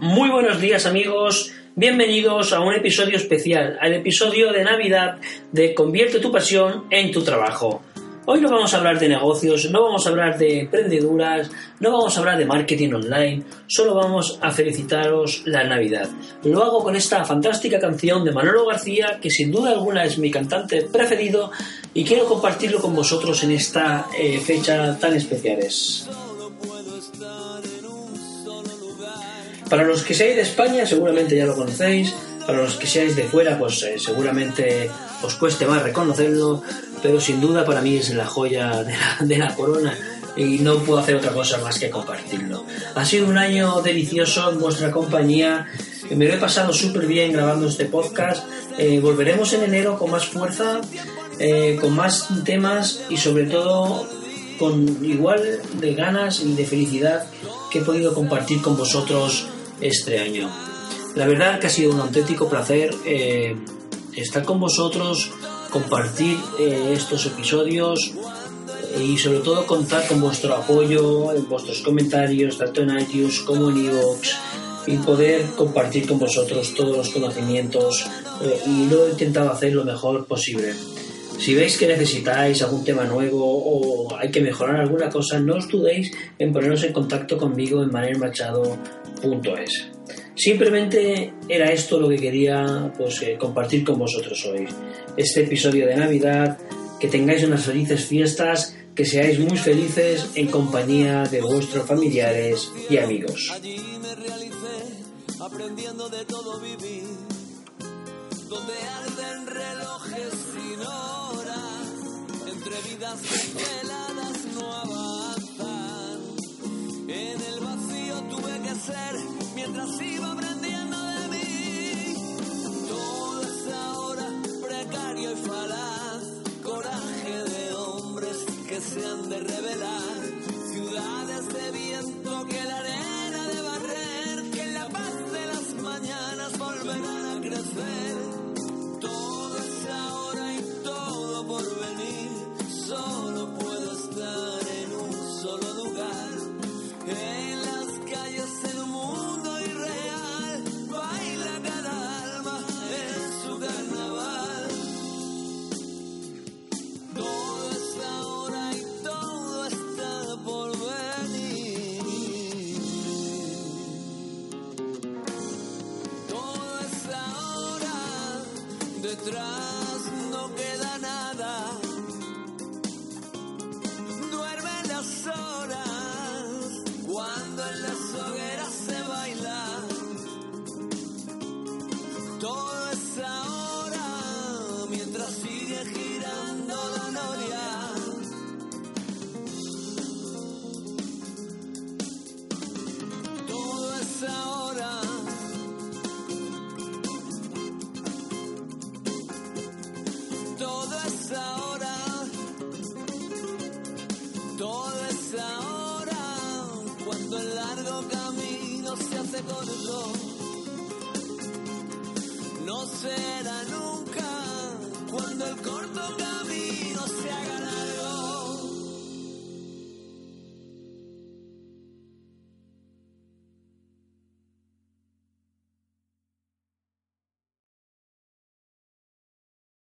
Muy buenos días amigos, bienvenidos a un episodio especial, al episodio de Navidad de Convierte tu pasión en tu trabajo. Hoy no vamos a hablar de negocios, no vamos a hablar de emprendeduras, no vamos a hablar de marketing online, solo vamos a felicitaros la Navidad. Lo hago con esta fantástica canción de Manolo García, que sin duda alguna es mi cantante preferido y quiero compartirlo con vosotros en esta eh, fecha tan especiales. Para los que seáis de España, seguramente ya lo conocéis. Para los que seáis de fuera, pues eh, seguramente os cueste más reconocerlo. Pero sin duda para mí es la joya de la, corona y no puedo hacer otra cosa más que compartirlo. Ha sido un año delicioso en vuestra compañía. Me lo he pasado súper bien grabando este podcast. Eh, volveremos en enero con más fuerza, eh, con más temas y sobre todo con igual de ganas y de felicidad que he podido compartir con vosotros este año. La verdad que ha sido un auténtico placer eh, estar con vosotros, compartir eh, estos episodios eh, y sobre todo contar con vuestro apoyo vuestros comentarios, tanto en iTunes como en iVoox y poder compartir con vosotros todos los conocimientos y lo he intentado hacer lo mejor posible. Si veis que necesitáis algún tema nuevo o hay que mejorar alguna cosa, no os dudéis en poneros en contacto conmigo en manermachado.es. Simplemente era esto lo que quería pues, eh, compartir con vosotros hoy. Este episodio de Navidad, que tengáis unas felices fiestas, que seáis muy felices en compañía de vuestros familiares y amigos. aprendiendo de todo vivir, else. strada